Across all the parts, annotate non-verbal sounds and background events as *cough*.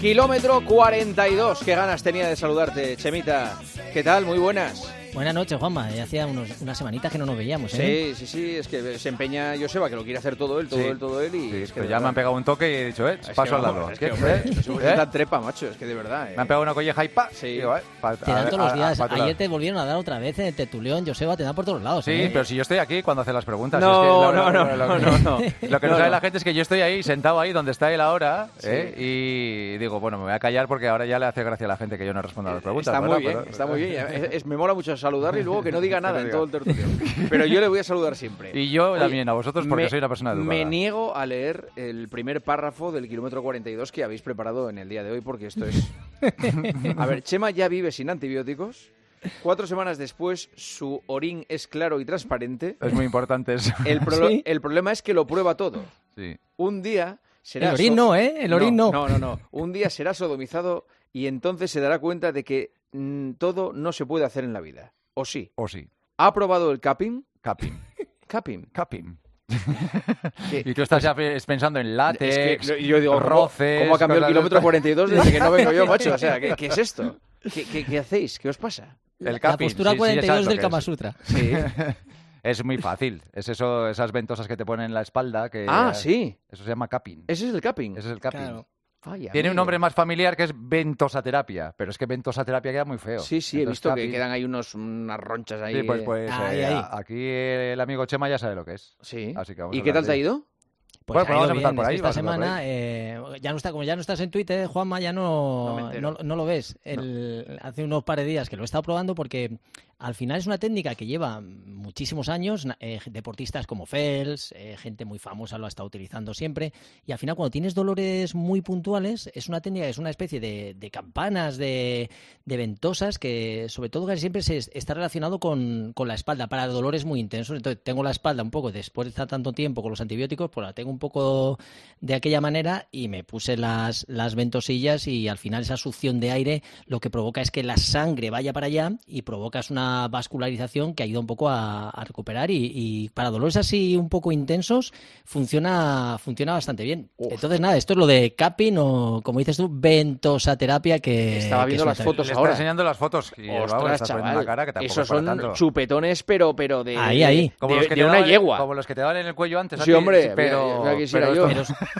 Kilómetro 42. Qué ganas tenía de saludarte, Chemita. ¿Qué tal? Muy buenas. Buenas noches, Juanma. Ya hacía unos, unas semanitas que no nos veíamos, ¿eh? Sí, sí, sí. Es que se empeña Joseba, que lo quiere hacer todo él, todo Sí. él, todo él. Y Sí, es que pero ya me verdad- han pegado un toque y he dicho, eh, Es paso que, al lado. Es que, hombre, ¿Eh? es ¿Eh? una trepa, macho. Es que de verdad. eh. Me han pegado una colleja y pa. Sí. Digo, eh, pa- Te a dan todos los a- a- días. tu lado. Ayer te volvieron a dar otra vez en el Tertulión, Joseba, te dan por todos lados. Sí, ¿eh? pero si yo estoy aquí cuando hace las preguntas. No, es que lo- no, lo- no, lo- no, lo- no, no. *laughs* Lo que no sabe la gente es que yo estoy ahí, sentado ahí donde está él ahora, ¿eh? y digo, bueno, me voy a callar porque ahora ya le hace gracia a la gente que yo no respondo a las preguntas. Está muy bien, está muy bien. Me mola mucho saludarle y luego que no diga *laughs* nada en todo el tertulio. Pero yo le voy a saludar siempre. Y yo Oye, también a vosotros porque me- soy una persona educada. Me niego a leer el primer párrafo del kilómetro 42 que habéis preparado en el día de hoy porque esto es... *laughs* A ver, Chema ya vive sin antibióticos. Cuatro semanas después, su orín es claro y transparente. Es muy importante eso. El, pro- *laughs* Sí. el problema es que lo prueba todo. Sí. Un día será... El orín so- no, ¿eh? El orín no. No, no, no. Un día será sodomizado y entonces se dará cuenta de que mm, todo no se puede hacer en la vida. ¿O sí? O sí. ¿Ha probado el capping? Capping. *laughs* Capping. Capping. *laughs* Y tú estás ya pe- pensando en látex, es que yo digo, ¿cómo, roces... cómo ha cambiado el kilómetro estas? 42 desde que no vengo yo, macho? O sea, ¿qué, qué es esto? ¿Qué, qué, qué hacéis? ¿Qué os pasa? El La postura sí, sí, ya sabes 42 lo del Kama. Sutra. *laughs* Sí. Es muy fácil. Es eso, esas ventosas que te ponen en la espalda. Que, Ah, sí. Eso se llama capping. Ese es el capping. Ese es el capping. Claro. Ay, Tiene un nombre más familiar que es ventosaterapia, pero es que ventosaterapia queda muy feo. Sí, sí, he visto que quedan ahí unos, unas ronchas ahí. Sí, pues, pues Ahí, eh, ahí. aquí el amigo Chema ya sabe lo que es. Sí. Así que vamos ¿Y a qué tal te ha ido? Pues Bueno, pues vamos a empezar bien. por Es que ahí, esta por semana, eh, ya no está, como ya no estás en Twitter, Juanma, ya No no, lo ves. El- Hace unos par de días que lo he estado probando porque al final es una técnica que lleva muchísimos años. eh, deportistas como Fels, eh, gente muy famosa lo ha estado utilizando siempre. Y al final, cuando tienes dolores muy puntuales, es una técnica, es una especie de, de campanas, de, de ventosas que, sobre todo, casi siempre se está relacionado con, con la espalda para dolores muy intensos. Entonces, tengo la espalda un poco, después de estar tanto tiempo con los antibióticos, pues la tengo un poco de aquella manera y me puse las, las ventosillas y al final esa succión de aire lo que provoca es que la sangre vaya para allá y provocas una vascularización que ayuda un poco a, a recuperar y, y para dolores así un poco intensos funciona, funciona bastante bien. Uf. Entonces nada, esto es lo de capping o como dices tú, ventosaterapia que... Estaba viendo las fotos Le ahora. está enseñando las fotos y Ostras, chaval. cara que Esos son tanto. chupetones, pero, pero de, Ahí, ahí. Como de, los que de te una yegua. Como los que te daban en el cuello antes. Sí, hombre, pero, yo.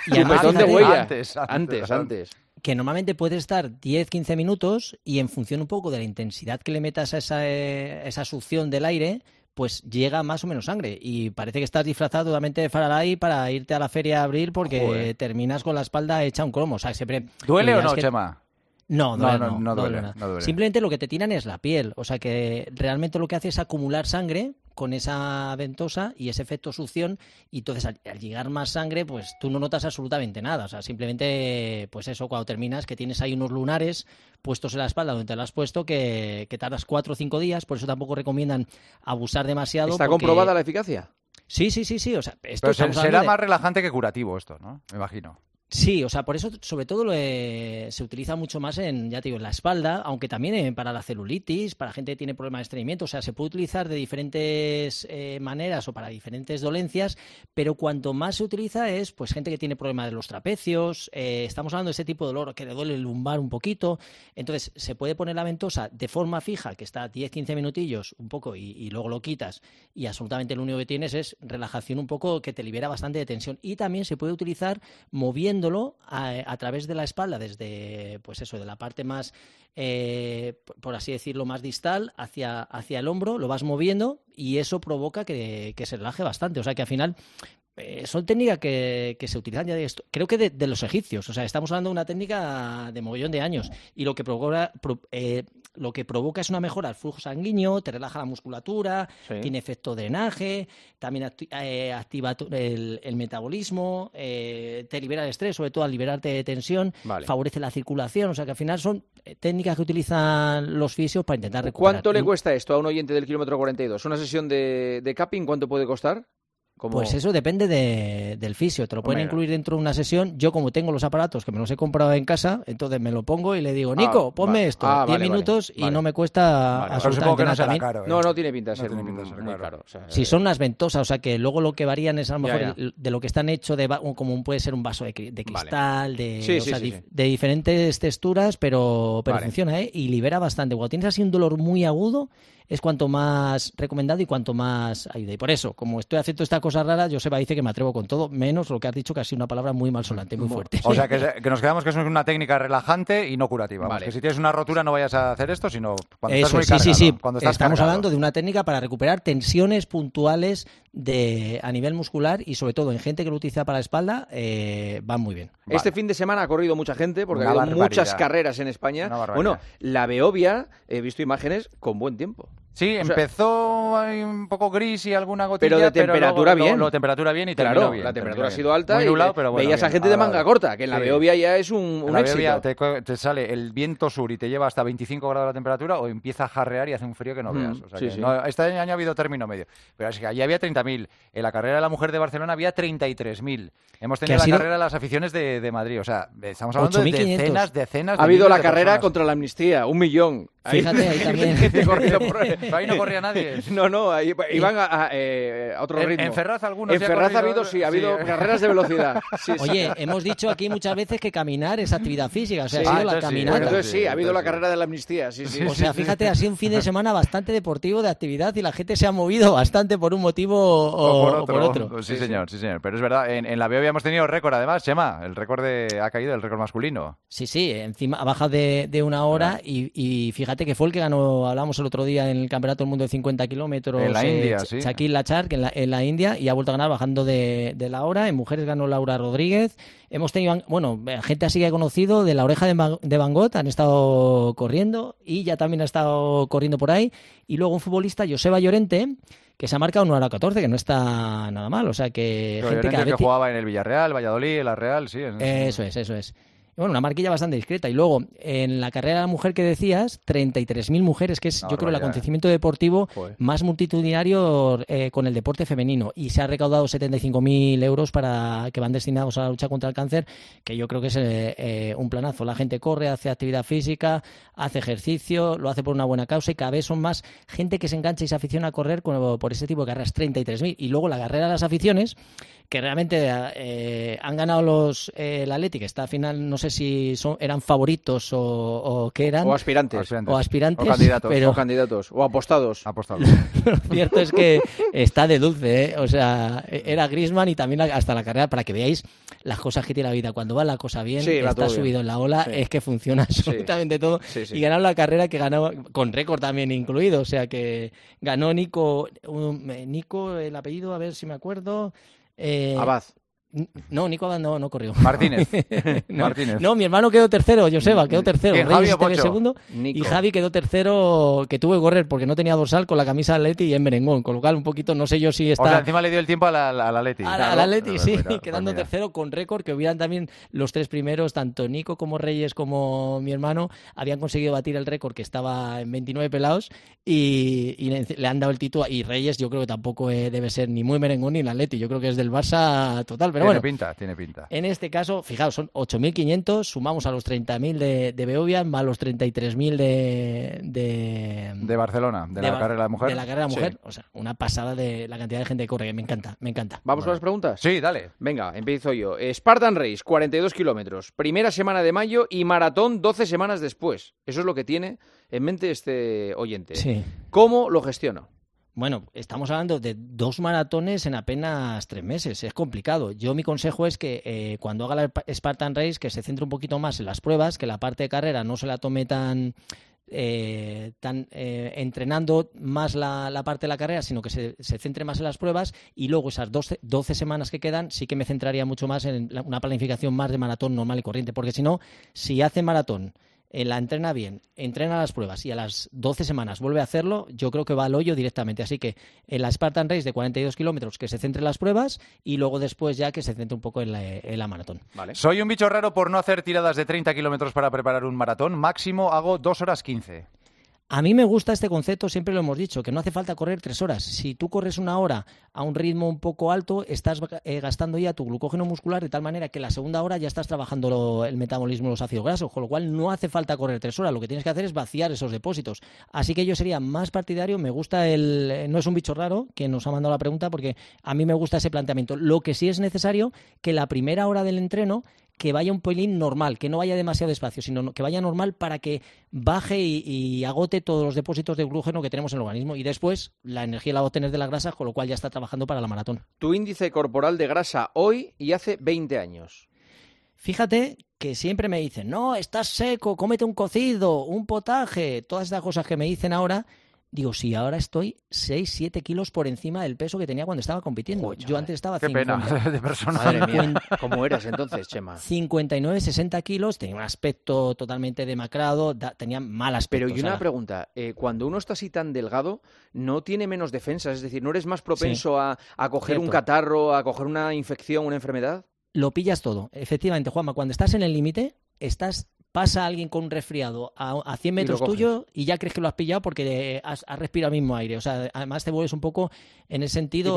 Chupetón de fíjate, huella. Antes, Antes, antes, antes. Que normalmente puede estar 10-15 minutos y en función un poco de la intensidad que le metas a esa, eh, esa succión del aire, pues llega más o menos sangre. Y parece que estás disfrazado totalmente de Faraday para irte a la feria a abril porque Joder. terminas con la espalda hecha un cromo. O sea, siempre... ¿Duele o no, que- Chema? No, No, duele, no, no, no duele, nada. no duele. Simplemente lo que te tiran es la piel. O sea que realmente lo que hace es acumular sangre con esa ventosa y ese efecto succión. Y entonces al, al llegar más sangre, pues tú no notas absolutamente nada. O sea, simplemente, pues eso, cuando terminas, que tienes ahí unos lunares puestos en la espalda donde te lo has puesto, que, que tardas cuatro o cinco días. Por eso tampoco recomiendan abusar demasiado. ¿Está porque- comprobada la eficacia? Sí, sí, sí, sí. O sea, esto Pero será de- más relajante que curativo esto, ¿no? Me imagino. Sí, o sea, por eso sobre todo eh, se utiliza mucho más en, ya te digo, en la espalda, aunque también para la celulitis, para gente que tiene problemas de estreñimiento, o sea, se puede utilizar de diferentes eh, maneras o para diferentes dolencias, pero cuanto más se utiliza es, pues, gente que tiene problemas de los trapecios, eh, estamos hablando de ese tipo de dolor que le duele el lumbar un poquito, entonces se puede poner la ventosa de forma fija, que está 10-15 minutillos, un poco, y, y luego lo quitas, y absolutamente lo único que tienes es relajación un poco que te libera bastante de tensión, y también se puede utilizar a, través de la espalda, desde, pues eso, de la parte más, eh, por- así decirlo, más distal hacia, hacia el hombro, lo vas moviendo y eso provoca que, que se relaje bastante. O sea que al final eh, son técnicas que, que se utilizan ya de esto, creo que de, los egipcios. O sea, estamos hablando de una técnica de mogollón de años y lo que provoca, pro- eh, lo que provoca es una mejora del flujo sanguíneo, te relaja la musculatura, Sí. tiene efecto drenaje, también acti- eh, activa el, el metabolismo, eh, te libera el estrés, sobre todo al liberarte de tensión, Vale. favorece la circulación, o sea que al final son eh, técnicas que utilizan los fisios para intentar recuperar. ¿Cuánto le cuesta esto a un oyente del kilómetro 42? ¿Una sesión de, de capping cuánto puede costar? Como... Pues eso depende de- del fisio. Te lo pueden incluir dentro de una sesión. Yo, como tengo los aparatos que me los he comprado en casa, entonces me lo pongo y le digo, Nico, Ah, ponme vale. esto. Ah, 10 vale, vale, minutos y vale. no me cuesta absolutamente supongo que no nada será también. caro. ¿eh? No, no tiene pinta de No ser tiene pinta de muy ser muy caro. caro. o sea, Si eh, son unas ventosas, o sea que luego lo que varían es a lo mejor ya. el- de lo que están hechos de, va- como puede ser un vaso de, cri- de Vale. cristal, de, Sí, o sí, sea, sí, dif- sí. de diferentes texturas, pero, pero Vale. funciona, ¿eh? Y libera bastante. Cuando tienes así un dolor muy agudo, es cuanto más recomendado y cuanto más ayuda. Y por eso, como estoy haciendo esta cosa rara, Joseba dice que me atrevo con todo, menos lo que has dicho, que ha sido una palabra muy malsonante, muy fuerte. O sea, que, *laughs* nos quedamos que es una técnica relajante y no curativa. Vamos. Que si tienes una rotura no vayas a hacer esto, sino cuando estás Eso, muy sí, sí, cargado, sí. Cuando estás Estamos cargado. hablando de una técnica para recuperar tensiones puntuales de, a nivel muscular y sobre todo en gente que lo utiliza para la espalda, eh, van muy bien. Este fin de semana ha corrido mucha gente porque Una ha habido barbaridad. muchas carreras en España. Bueno, la Beovia, he visto imágenes con buen tiempo. Sí, empezó ahí un poco gris y alguna gotilla, Pero de temperatura luego- bien. luego temperatura bien y terminó Claro, bien, la temperatura ha sido alta Muy y nublado, pero bueno, veías a gente de manga corta, que en la Sí. Beovia ya es un, un En la éxito. Beovia te, sale el viento sur y te lleva hasta 25 grados la temperatura o empieza a jarrear y hace un frío que no Mm, veas. O sea sí, que sí. no- este año ha habido término medio. Pero es que allí había 30.000. En la carrera de la mujer de Barcelona había 33.000. Hemos tenido la carrera de las aficiones de, de Madrid. O sea, estamos hablando de 8.500. decenas, decenas de Ha habido la de carrera personas. contra la amnistía, un millón. Fíjate, ahí *laughs* también. Ahí. Pero ahí no corría *laughs* nadie. No, no, ahí iban a, a, eh, a otro En- ritmo. en Ferraz algunos En Ferraz ha habido, sí, ha habido sí. *laughs* carreras de velocidad. Sí, sí. Oye, hemos dicho aquí muchas veces que caminar es actividad física, o sea, Sí. ha Ah, sido la sí, Bueno, caminata. entonces sí, ha habido la carrera de la amnistía, sí, sí. O sea, fíjate, ha sido un fin de semana bastante deportivo de actividad y la gente se ha movido bastante por un motivo o, o por otro. Sí, señor, sí, señor. Pero es verdad, en, en la Beovia hemos tenido récord además, Chema. El récord de, ha caído, el récord masculino. Sí, sí, encima ha bajado de, de una hora y, y fíjate que fue el que ganó, hablamos el otro día en el Campeonato del Mundo de 50 kilómetros. En la eh, India, sí. Shaquille Lachar, que en la, en la India, y ha vuelto a ganar bajando de, de la hora. En mujeres ganó Laura Rodríguez. Hemos tenido, bueno, gente así que he conocido de la oreja de, Van- de Van Gogh, han estado corriendo y ya también ha estado corriendo por ahí. Y luego un futbolista, Joseba Llorente, que se ha marcado una hora 14, que no está nada mal. O sea que Pero gente que, jugaba en el Villarreal, Valladolid, la Real, sí. eso es, eso es. Bueno, una marquilla bastante discreta. Y luego, en la carrera de la mujer que decías, 33.000 mujeres, que es, yo creo, el barbaridad. acontecimiento deportivo Joder. más multitudinario eh, con el deporte femenino. Y se ha recaudado 75.000 euros para que van destinados a la lucha contra el cáncer, que yo creo que es eh, eh, un planazo. La gente corre, hace actividad física, hace ejercicio, lo hace por una buena causa y cada vez son más gente que se engancha y se aficiona a correr con- por ese tipo de carreras, 33.000. Y luego la carrera de las aficiones, que realmente eh, han ganado los eh, el Atleti, que está al final, no sé si son, eran favoritos o, o qué eran, O aspirantes. Aspirantes. o aspirantes, O candidatos. pero O candidatos. O apostados. Apostado. *laughs* lo cierto es que está de dulce, ¿eh? o sea, era Grisman y también hasta la carrera para que veáis las cosas que tiene la vida. Cuando va la cosa bien, Sí, está bien. subido en la ola, Sí. es que funciona *laughs* absolutamente todo. Sí, sí. Y ganaron la carrera que ganó con récord también incluido, o sea que ganó Nico, un- eh, Nico, el apellido, a ver si me acuerdo. eh, Abad. No, Nico Abad no, no corrió. Martínez. *laughs* No, Martínez. no, mi hermano quedó tercero, Joseba, quedó tercero. ¿Quién, Reyes Javi o Pocho? segundo Nico. y Javi quedó tercero, que tuvo que correr porque no tenía dorsal con la camisa de Atleti y en merengón, con lo cual un poquito, no sé yo si O está... sea, encima le dio el tiempo a la, a la Leti. a la- Atleti, Pues sí, quedando tercero con récord, que hubieran también los tres primeros, tanto Nico como Reyes como mi hermano, habían conseguido batir el récord que estaba en 29 pelados y, le han dado el título. Y Reyes yo creo que tampoco eh, debe ser ni muy merengón ni el Atleti, yo creo que es del Barça total, pero tiene bueno. pinta, tiene pinta. En este caso, fijaos, son 8.500, sumamos a los 30.000 de, de Beovia, más los 33.000 de, de, De Barcelona, de, la carrera de la mujer. De la carrera de la Sí. mujer. O sea, una pasada de la cantidad de gente que corre, que me encanta, me encanta. ¿Vamos con las preguntas? Sí, dale. Venga, empiezo yo. Spartan Race, 42 kilómetros. Primera semana de mayo y maratón 12 semanas después. Eso es lo que tiene en mente este oyente. Sí. ¿Cómo lo gestiono? Bueno, estamos hablando de dos maratones en apenas tres meses. Es complicado. Yo mi consejo es que eh, cuando haga la Spartan Race, que se centre un poquito más en las pruebas, que la parte de carrera no se la tome tan eh, tan eh, entrenando más la, parte de la carrera, sino que se, centre más en las pruebas y luego esas 12, 12 semanas que quedan sí que me centraría mucho más en la- una planificación más de maratón normal y corriente, porque si no, si hace maratón la entrena bien, entrena las pruebas y a las 12 semanas vuelve a hacerlo, yo creo que va al hoyo directamente. Así que en la Spartan Race de 42 kilómetros que se centre en las pruebas y luego después ya que se centre un poco en la, en la maratón. Vale. Soy un bicho raro por no hacer tiradas de 30 kilómetros para preparar un maratón. Máximo hago 2 horas 15. A mí me gusta este concepto, siempre lo hemos dicho, que no hace falta correr tres horas. Si tú corres una hora a un ritmo un poco alto, estás eh, gastando ya tu glucógeno muscular de tal manera que la segunda hora ya estás trabajando el metabolismo de los ácidos grasos, con lo cual no hace falta correr tres horas. Lo que tienes que hacer es vaciar esos depósitos. Así que yo sería más partidario, me gusta el... Eh, no es un bicho raro que nos ha mandado la pregunta porque a mí me gusta ese planteamiento. Lo que sí es necesario que la primera hora del entreno que vaya un pelín normal, que no vaya demasiado despacio, sino que vaya normal para que baje y, agote todos los depósitos de glucógeno que tenemos en el organismo. Y después la energía la va a obtener de la grasa, con lo cual ya está trabajando para la maratón. Tu índice corporal de grasa hoy y hace 20 años. Fíjate que siempre me dicen, no, estás seco, cómete un cocido, un potaje, todas estas cosas que me dicen ahora Digo, sí, ahora estoy 6, 7 kilos por encima del peso que tenía cuando estaba compitiendo. Yo antes estaba Qué pena *laughs* de persona. Madre mía. ¿Cómo eras entonces, Chema? 59, 60 kilos, tenía un aspecto totalmente demacrado, tenía mal aspecto. Pero y una pregunta, eh, cuando uno está así tan delgado, ¿no tiene menos defensas? Es decir, ¿no eres más propenso a, a, coger un catarro, a coger una infección, una enfermedad? Lo pillas todo. Efectivamente, Juanma, cuando estás en el límite, estás pasa alguien con un resfriado a, 100 metros tuyo y ya crees que lo has pillado porque has, respirado el mismo aire. O sea, además te vuelves un poco en el sentido...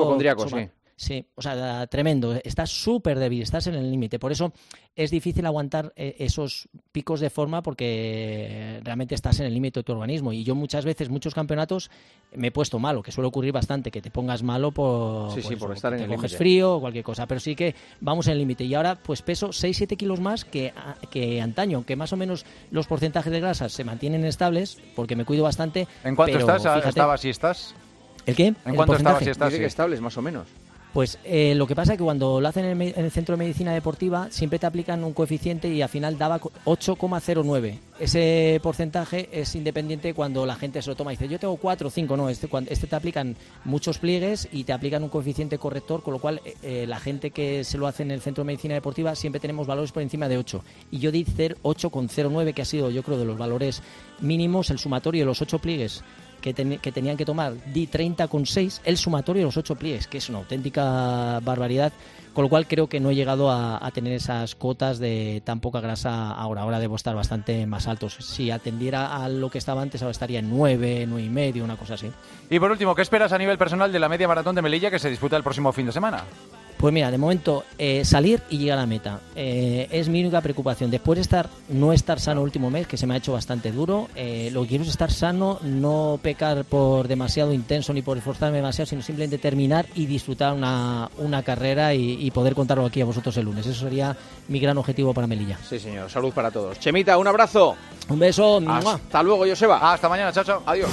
sí. Sí, o sea, tremendo. Estás súper débil, estás en el límite. Por eso es difícil aguantar eh, esos picos de forma porque realmente estás en el límite de tu organismo. Y yo muchas veces, muchos campeonatos, me he puesto malo, que suele ocurrir bastante, que te pongas malo por, sí, por estar en te el coges frío o cualquier cosa. Pero sí que vamos en el límite. Y ahora pues peso 6-7 kilos más que, que antaño, aunque más o menos los porcentajes de grasas se mantienen estables, porque me cuido bastante. ¿En cuánto estás? Fíjate, ¿Estabas y estás? ¿El qué? ¿En cuánto estabas y estás? Estables, más o menos. Pues eh, lo que pasa es que cuando lo hacen en el, Centro de Medicina Deportiva siempre te aplican un coeficiente y al final daba 8,09. Ese porcentaje es independiente cuando la gente se lo toma y dice yo tengo 4 o 5, no, este, este te aplican muchos pliegues y te aplican un coeficiente corrector, con lo cual eh, eh, la gente que se lo hace en el Centro de Medicina Deportiva siempre tenemos valores por encima de 8. Y yo di 8,09 que ha sido yo creo de los valores mínimos, el sumatorio de los 8 pliegues que, tenían que tomar di 30,6 el sumatorio de los ocho pliegues, que es una auténtica barbaridad, con lo cual creo que no he llegado a, tener esas cotas de tan poca grasa ahora. Ahora debo estar bastante más altos. Si atendiera a lo que estaba antes, ahora estaría en 9, 9 y medio, una cosa así. Y por último, ¿qué esperas a nivel personal de la media maratón de Melilla que se disputa el próximo fin de semana? Pues mira, de momento eh, salir y llegar a la meta eh, es mi única preocupación. Después de estar, no estar sano el último mes, que se me ha hecho bastante duro, eh, lo que quiero es estar sano, no pecar por demasiado intenso ni por esforzarme demasiado, sino simplemente terminar y disfrutar una, una carrera y, poder contarlo aquí a vosotros el lunes. Eso sería mi gran objetivo para Melilla. Sí, señor. Salud para todos. Chemita, un abrazo. Un beso. Hasta luego, Joseba. Hasta mañana, chao, chao. Adiós.